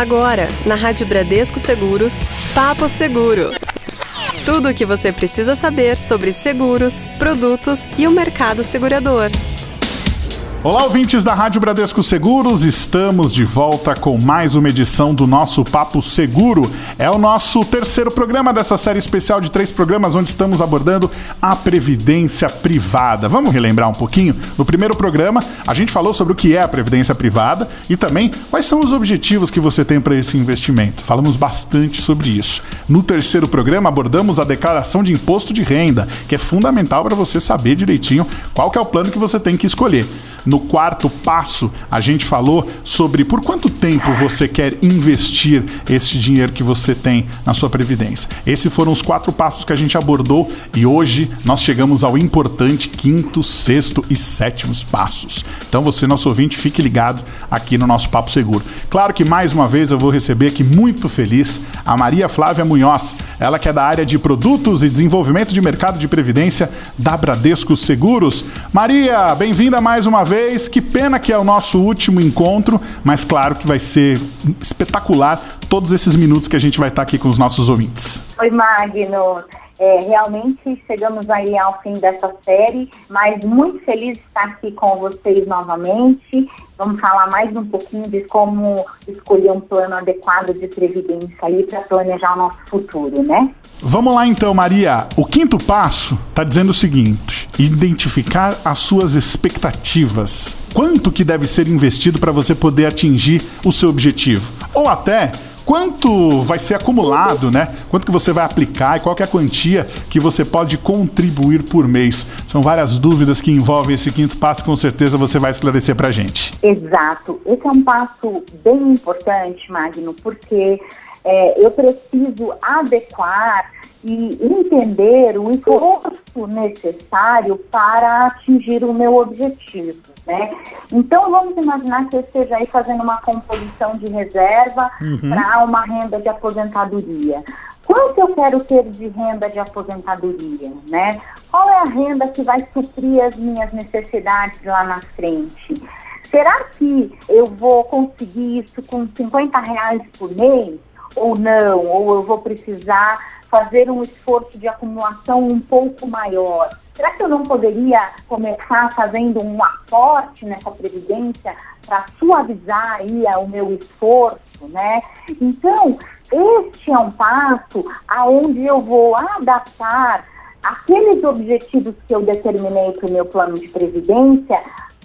Agora, na Rádio Bradesco Seguros, Papo Seguro. Tudo o que você precisa saber sobre seguros, produtos e o mercado segurador. Olá, ouvintes da Rádio Bradesco Seguros, estamos de volta com mais uma edição do nosso Papo Seguro. É o nosso terceiro programa dessa série especial de três programas, onde estamos abordando a previdência privada. Vamos relembrar um pouquinho? No primeiro programa, a gente falou sobre o que é a previdência privada e também quais são os objetivos que você tem para esse investimento. Falamos bastante sobre isso. No terceiro programa, abordamos a declaração de imposto de renda, que é fundamental para você saber direitinho qual é o plano que você tem que escolher. No quarto passo, a gente falou sobre por quanto tempo você quer investir este dinheiro que você tem na sua previdência. Esses foram os quatro passos que a gente abordou e hoje nós chegamos ao importante quinto, sexto e sétimo passos. Então você, nosso ouvinte, fique ligado aqui no nosso Papo Seguro. Claro que mais uma vez eu vou receber aqui muito feliz a Maria Flávia Munhoz, ela que é da área de produtos e desenvolvimento de mercado de previdência da Bradesco Seguros. Maria, bem-vinda mais uma vez vez. Que pena que é o nosso último encontro, mas claro que vai ser espetacular todos esses minutos que a gente vai estar aqui com os nossos ouvintes. Oi, Magno. É, realmente chegamos aí ao fim dessa série, mas muito feliz de estar aqui com vocês novamente. Vamos falar mais um pouquinho de como escolher um plano adequado de previdência aí para planejar o nosso futuro, né? Vamos lá então, Maria. O quinto passo está dizendo o seguinte: identificar as suas expectativas. Quanto que deve ser investido para você poder atingir o seu objetivo? Ou até quanto vai ser acumulado, né? Quanto que você vai aplicar e qual é a quantia que você pode contribuir por mês. São várias dúvidas que envolvem esse quinto passo, com certeza você vai esclarecer para a gente. Exato. Esse é um passo bem importante, Magno, porque é, eu preciso adequar e entender o esforço necessário para atingir o meu objetivo, né? Então vamos imaginar que eu esteja aí fazendo uma composição de reserva uhum. para uma renda de aposentadoria. Quanto eu quero ter de renda de aposentadoria, né? Qual é a renda que vai suprir as minhas necessidades lá na frente? Será que eu vou conseguir isso com 50 reais por mês? Ou não, ou eu vou precisar fazer um esforço de acumulação um pouco maior. Será que eu não poderia começar fazendo um aporte nessa previdência para suavizar aí o meu esforço, né? Então, este é um passo aonde eu vou adaptar aqueles objetivos que eu determinei para o meu plano de previdência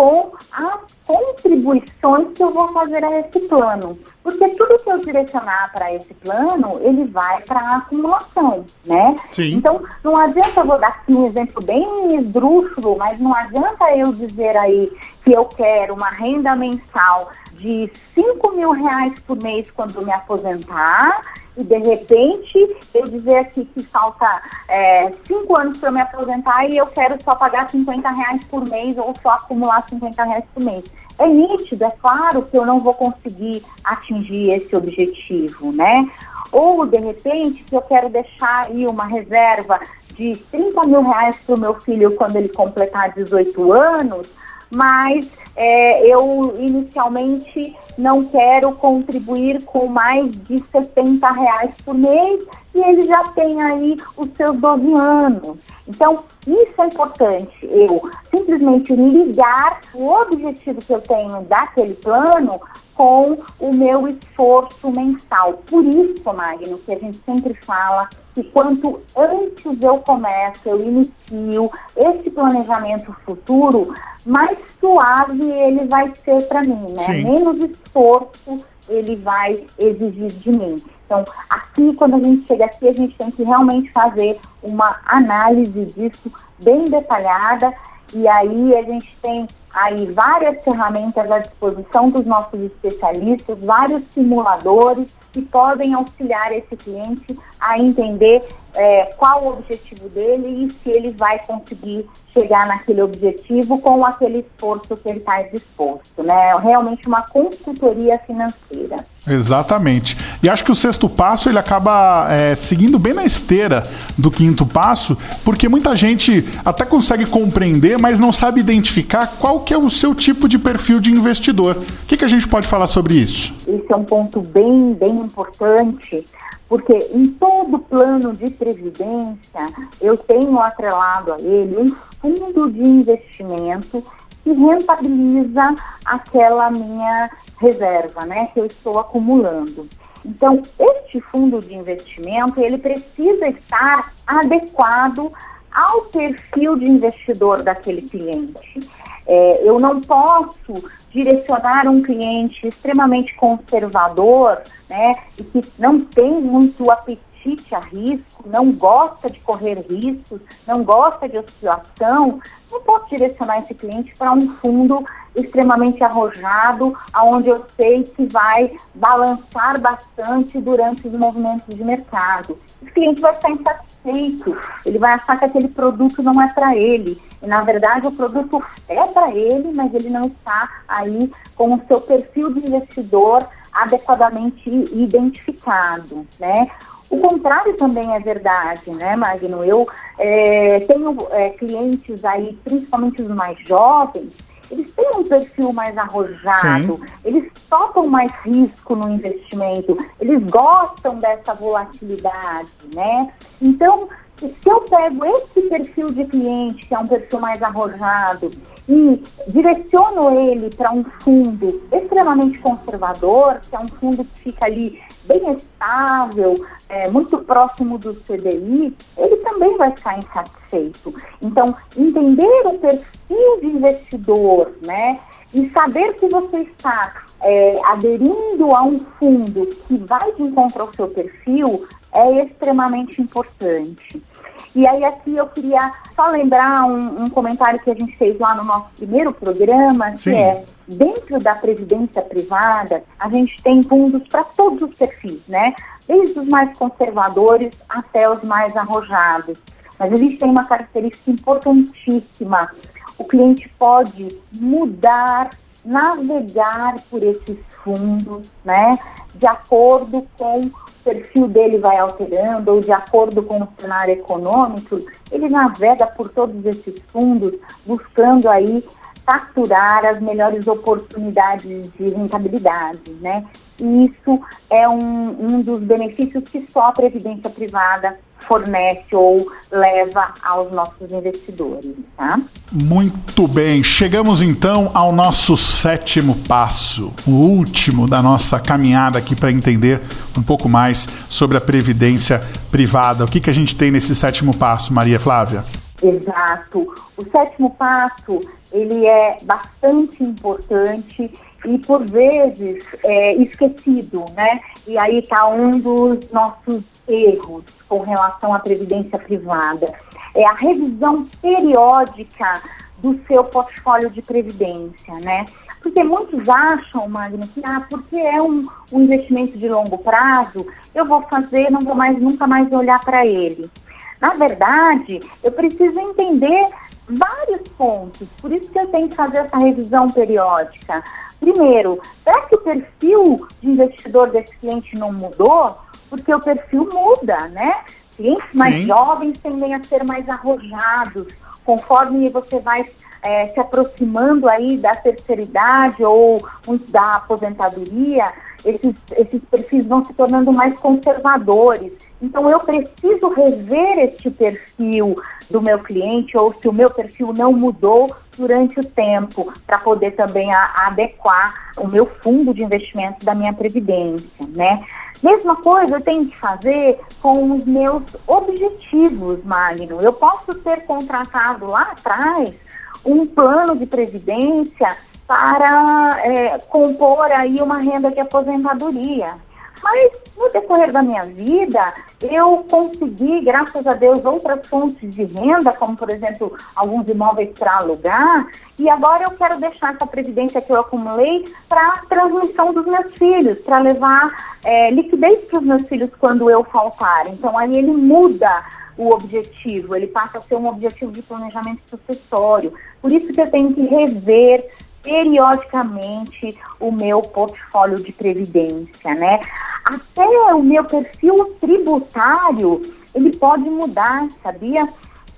com as contribuições que eu vou fazer a esse plano. Porque tudo que eu direcionar para esse plano, ele vai para a acumulação, né? Sim. Então, não adianta, eu vou dar aqui um exemplo bem esdrúxulo, mas não adianta eu dizer aí que eu quero uma renda mensal de 5 mil reais por mês quando me aposentar e de repente eu dizer aqui que falta é, cinco anos para me aposentar e eu quero só pagar 50 reais por mês ou só acumular 50 reais por mês. É nítido, é claro que eu não vou conseguir atingir esse objetivo, né? Ou de repente que eu quero deixar aí uma reserva de 30 mil reais para o meu filho quando ele completar 18 anos, mas é, eu inicialmente não quero contribuir com mais de 70 reais por mês e ele já tem aí os seus 12 anos. Então, isso é importante, eu simplesmente ligar o objetivo que eu tenho daquele plano com o meu esforço mensal. Por isso, Magno, que a gente sempre fala que quanto antes eu começo, eu inicio esse planejamento futuro, mais suave ele vai ser para mim, né? Sim. Menos esforço ele vai exigir de mim. Então, aqui, quando a gente chega aqui, a gente tem que realmente fazer uma análise disso bem detalhada e aí a gente tem aí várias ferramentas à disposição dos nossos especialistas, vários simuladores que podem auxiliar esse cliente a entender é, qual o objetivo dele e se ele vai conseguir chegar naquele objetivo com aquele esforço que ele está disposto, né? Realmente uma consultoria financeira. Exatamente. E acho que o sexto passo ele acaba é, seguindo bem na esteira do quinto passo, porque muita gente até consegue compreender, mas não sabe identificar qual que é o seu tipo de perfil de investidor. O que, que a gente pode falar sobre isso? Esse é um ponto bem, bem importante, porque em todo plano de previdência eu tenho atrelado a ele um fundo de investimento que rentabiliza aquela minha reserva, né, que eu estou acumulando. Então, este fundo de investimento, ele precisa estar adequado ao perfil de investidor daquele cliente. É, eu não posso direcionar um cliente extremamente conservador, né, e que não tem muito apetite a risco, não gosta de correr riscos, não gosta de oscilação, não posso direcionar esse cliente para um fundo extremamente arrojado, aonde eu sei que vai balançar bastante durante os movimentos de mercado. O cliente vai estar insatisfeito, ele vai achar que aquele produto não é para ele. E, na verdade, o produto é para ele, mas ele não está aí com o seu perfil de investidor adequadamente identificado, né? O contrário também é verdade, né, Magno? Eu é, tenho é, clientes aí, principalmente os mais jovens, eles têm um perfil mais arrojado, Sim. eles topam mais risco no investimento, eles gostam dessa volatilidade, né? Então, se eu pego esse perfil de cliente, que é um perfil mais arrojado, e direciono ele para um fundo extremamente conservador, que é um fundo que fica ali bem estável, é, muito próximo do CDI, ele também vai ficar insatisfeito. Então, entender o perfil de investidor, né, e saber que você está é, aderindo a um fundo que vai de encontro ao seu perfil é extremamente importante. E aí aqui eu queria só lembrar um, um, comentário que a gente fez lá no nosso primeiro programa, Sim. que é dentro da previdência privada, a gente tem fundos para todos os perfis, né? Desde os mais conservadores até os mais arrojados. Mas a gente tem uma característica importantíssima. O cliente pode mudar, navegar por esses fundos, né? De acordo com perfil dele vai alterando ou de acordo com o cenário econômico, ele navega por todos esses fundos buscando aí capturar as melhores oportunidades de rentabilidade, né? E isso é um, um dos benefícios que só a previdência privada fornece ou leva aos nossos investidores, tá? Muito bem, chegamos então ao nosso sétimo passo, o último da nossa caminhada aqui para entender um pouco mais sobre a previdência privada. O que, que a gente tem nesse sétimo passo, Maria Flávia? Exato. O sétimo passo ele é bastante importante e por vezes é esquecido, né? E aí está um dos nossos erros com relação à previdência privada. É a revisão periódica do seu portfólio de previdência, né? Porque muitos acham, Magno, que ah, porque é um, um investimento de longo prazo, eu vou fazer, não vou mais nunca mais olhar para ele. Na verdade, eu preciso entender vários pontos, por isso que eu tenho que fazer essa revisão periódica. Primeiro, será que o perfil de investidor desse cliente não mudou? Porque o perfil muda, né? Clientes mais Sim. jovens tendem a ser mais arrojados, conforme você vai é, se aproximando aí da terceira idade ou da aposentadoria, esses, esses perfis vão se tornando mais conservadores. Então, eu preciso rever este perfil do meu cliente ou se o meu perfil não mudou durante o tempo, para poder também a, adequar o meu fundo de investimento da minha previdência, né? Mesma coisa eu tenho que fazer com os meus objetivos, Magno. Eu posso ter contratado lá atrás um plano de previdência para é, compor aí uma renda de aposentadoria. Mas no decorrer da minha vida, eu consegui, graças a Deus, outras fontes de renda, como por exemplo, alguns imóveis para alugar, e agora eu quero deixar essa previdência que eu acumulei para a transmissão dos meus filhos, para levar é, liquidez para os meus filhos quando eu faltar. Então aí ele muda o objetivo, ele passa a ser um objetivo de planejamento sucessório. Por isso que eu tenho que rever periodicamente o meu portfólio de previdência, né? Até o meu perfil tributário, ele pode mudar, sabia?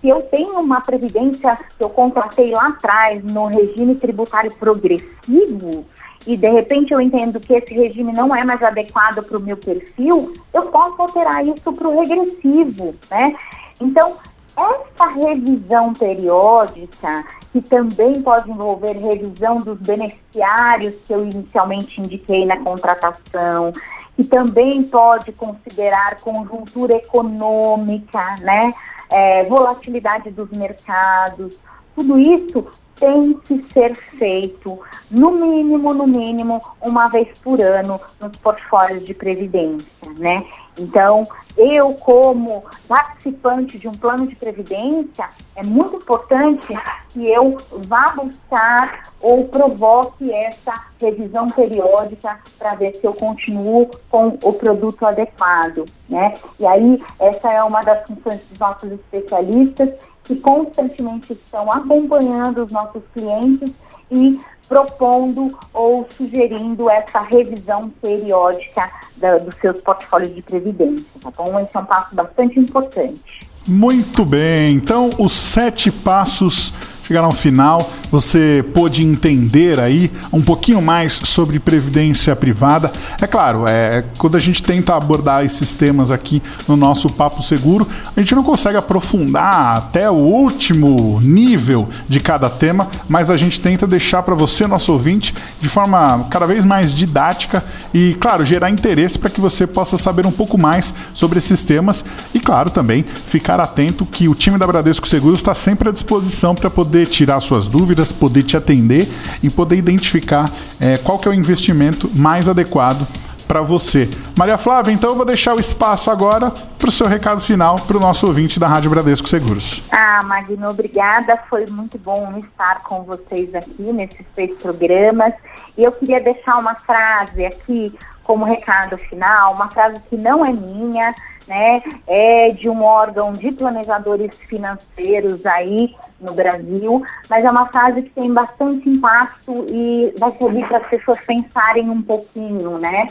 se eu tenho uma previdência que eu contratei lá atrás no regime tributário progressivo, e de repente eu entendo que esse regime não é mais adequado para o meu perfil, eu posso alterar isso para o regressivo, né? Então, essa revisão periódica, que também pode envolver revisão dos beneficiários que eu inicialmente indiquei na contratação, que também pode considerar conjuntura econômica, né? É, volatilidade dos mercados, tudo isso tem que ser feito, no mínimo, no mínimo, uma vez por ano nos portfólios de previdência, né? Então, eu como participante de um plano de previdência, é muito importante que eu vá buscar ou provoque essa revisão periódica para ver se eu continuo com o produto adequado, né? E aí, essa é uma das funções dos nossos especialistas que constantemente estão acompanhando os nossos clientes e propondo ou sugerindo essa revisão periódica da, dos seus portfólios de previdência, tá bom? Esse é um passo bastante importante. Muito bem, então os sete passos chegaram ao final, você pôde entender aí um pouquinho mais sobre previdência privada. É claro, é, quando a gente tenta abordar esses temas aqui no nosso Papo Seguro, a gente não consegue aprofundar até o último nível de cada tema, mas a gente tenta deixar para você, nosso ouvinte, de forma cada vez mais didática e, claro, gerar interesse para que você possa saber um pouco mais sobre esses temas e, claro, também ficar atento que o time da Bradesco Seguros está sempre à disposição para poder poder tirar suas dúvidas, poder te atender e poder identificar é, qual que é o investimento mais adequado para você. Maria Flávia, então eu vou deixar o espaço agora para o seu recado final para o nosso ouvinte da Rádio Bradesco Seguros. Ah, Magno, obrigada. Foi muito bom estar com vocês aqui nesses três programas. E eu queria deixar uma frase aqui como recado final, uma frase que não é minha, né? É de um órgão de planejadores financeiros aí no Brasil, mas é uma frase que tem bastante impacto e vai servir para as pessoas pensarem um pouquinho, né?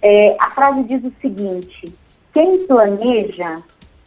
É, a frase diz o seguinte: quem planeja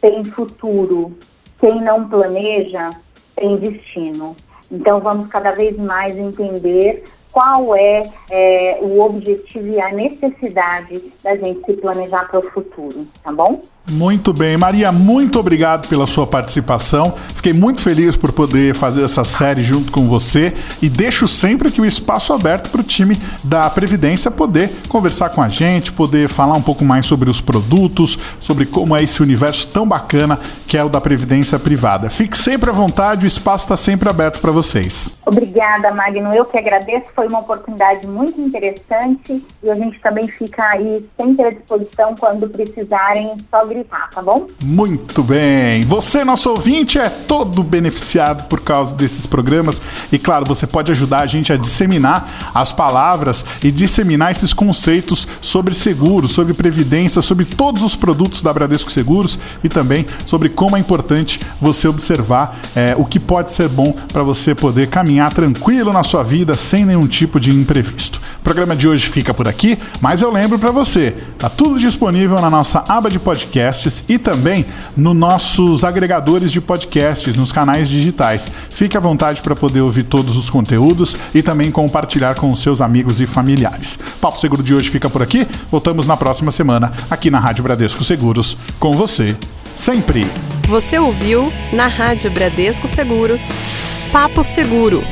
tem futuro, quem não planeja tem destino. Então vamos cada vez mais entender qual é, é, o objetivo e a necessidade da gente se planejar para o futuro, tá bom? Muito bem, Maria, muito obrigado pela sua participação. Fiquei muito feliz por poder fazer essa série junto com você e deixo sempre aqui o espaço aberto para o time da Previdência poder conversar com a gente, poder falar um pouco mais sobre os produtos, sobre como é esse universo tão bacana que é o da Previdência Privada. Fique sempre à vontade, o espaço está sempre aberto para vocês. Obrigada, Magno. Eu que agradeço, foi uma oportunidade muito interessante e a gente também fica aí sempre à disposição quando precisarem, só tá bom? Muito bem. Você, nosso ouvinte, é todo beneficiado por causa desses programas e, claro, você pode ajudar a gente a disseminar as palavras e disseminar esses conceitos sobre seguros, sobre previdência, sobre todos os produtos da Bradesco Seguros e também sobre como é importante você observar é, o que pode ser bom para você poder caminhar tranquilo na sua vida sem nenhum tipo de imprevisto. O programa de hoje fica por aqui, mas eu lembro para você, tá tudo disponível na nossa aba de podcasts e também nos nossos agregadores de podcasts, nos canais digitais. Fique à vontade para poder ouvir todos os conteúdos e também compartilhar com os seus amigos e familiares. Papo Seguro de hoje fica por aqui. Voltamos na próxima semana aqui na Rádio Bradesco Seguros com você sempre. Você ouviu na Rádio Bradesco Seguros Papo Seguro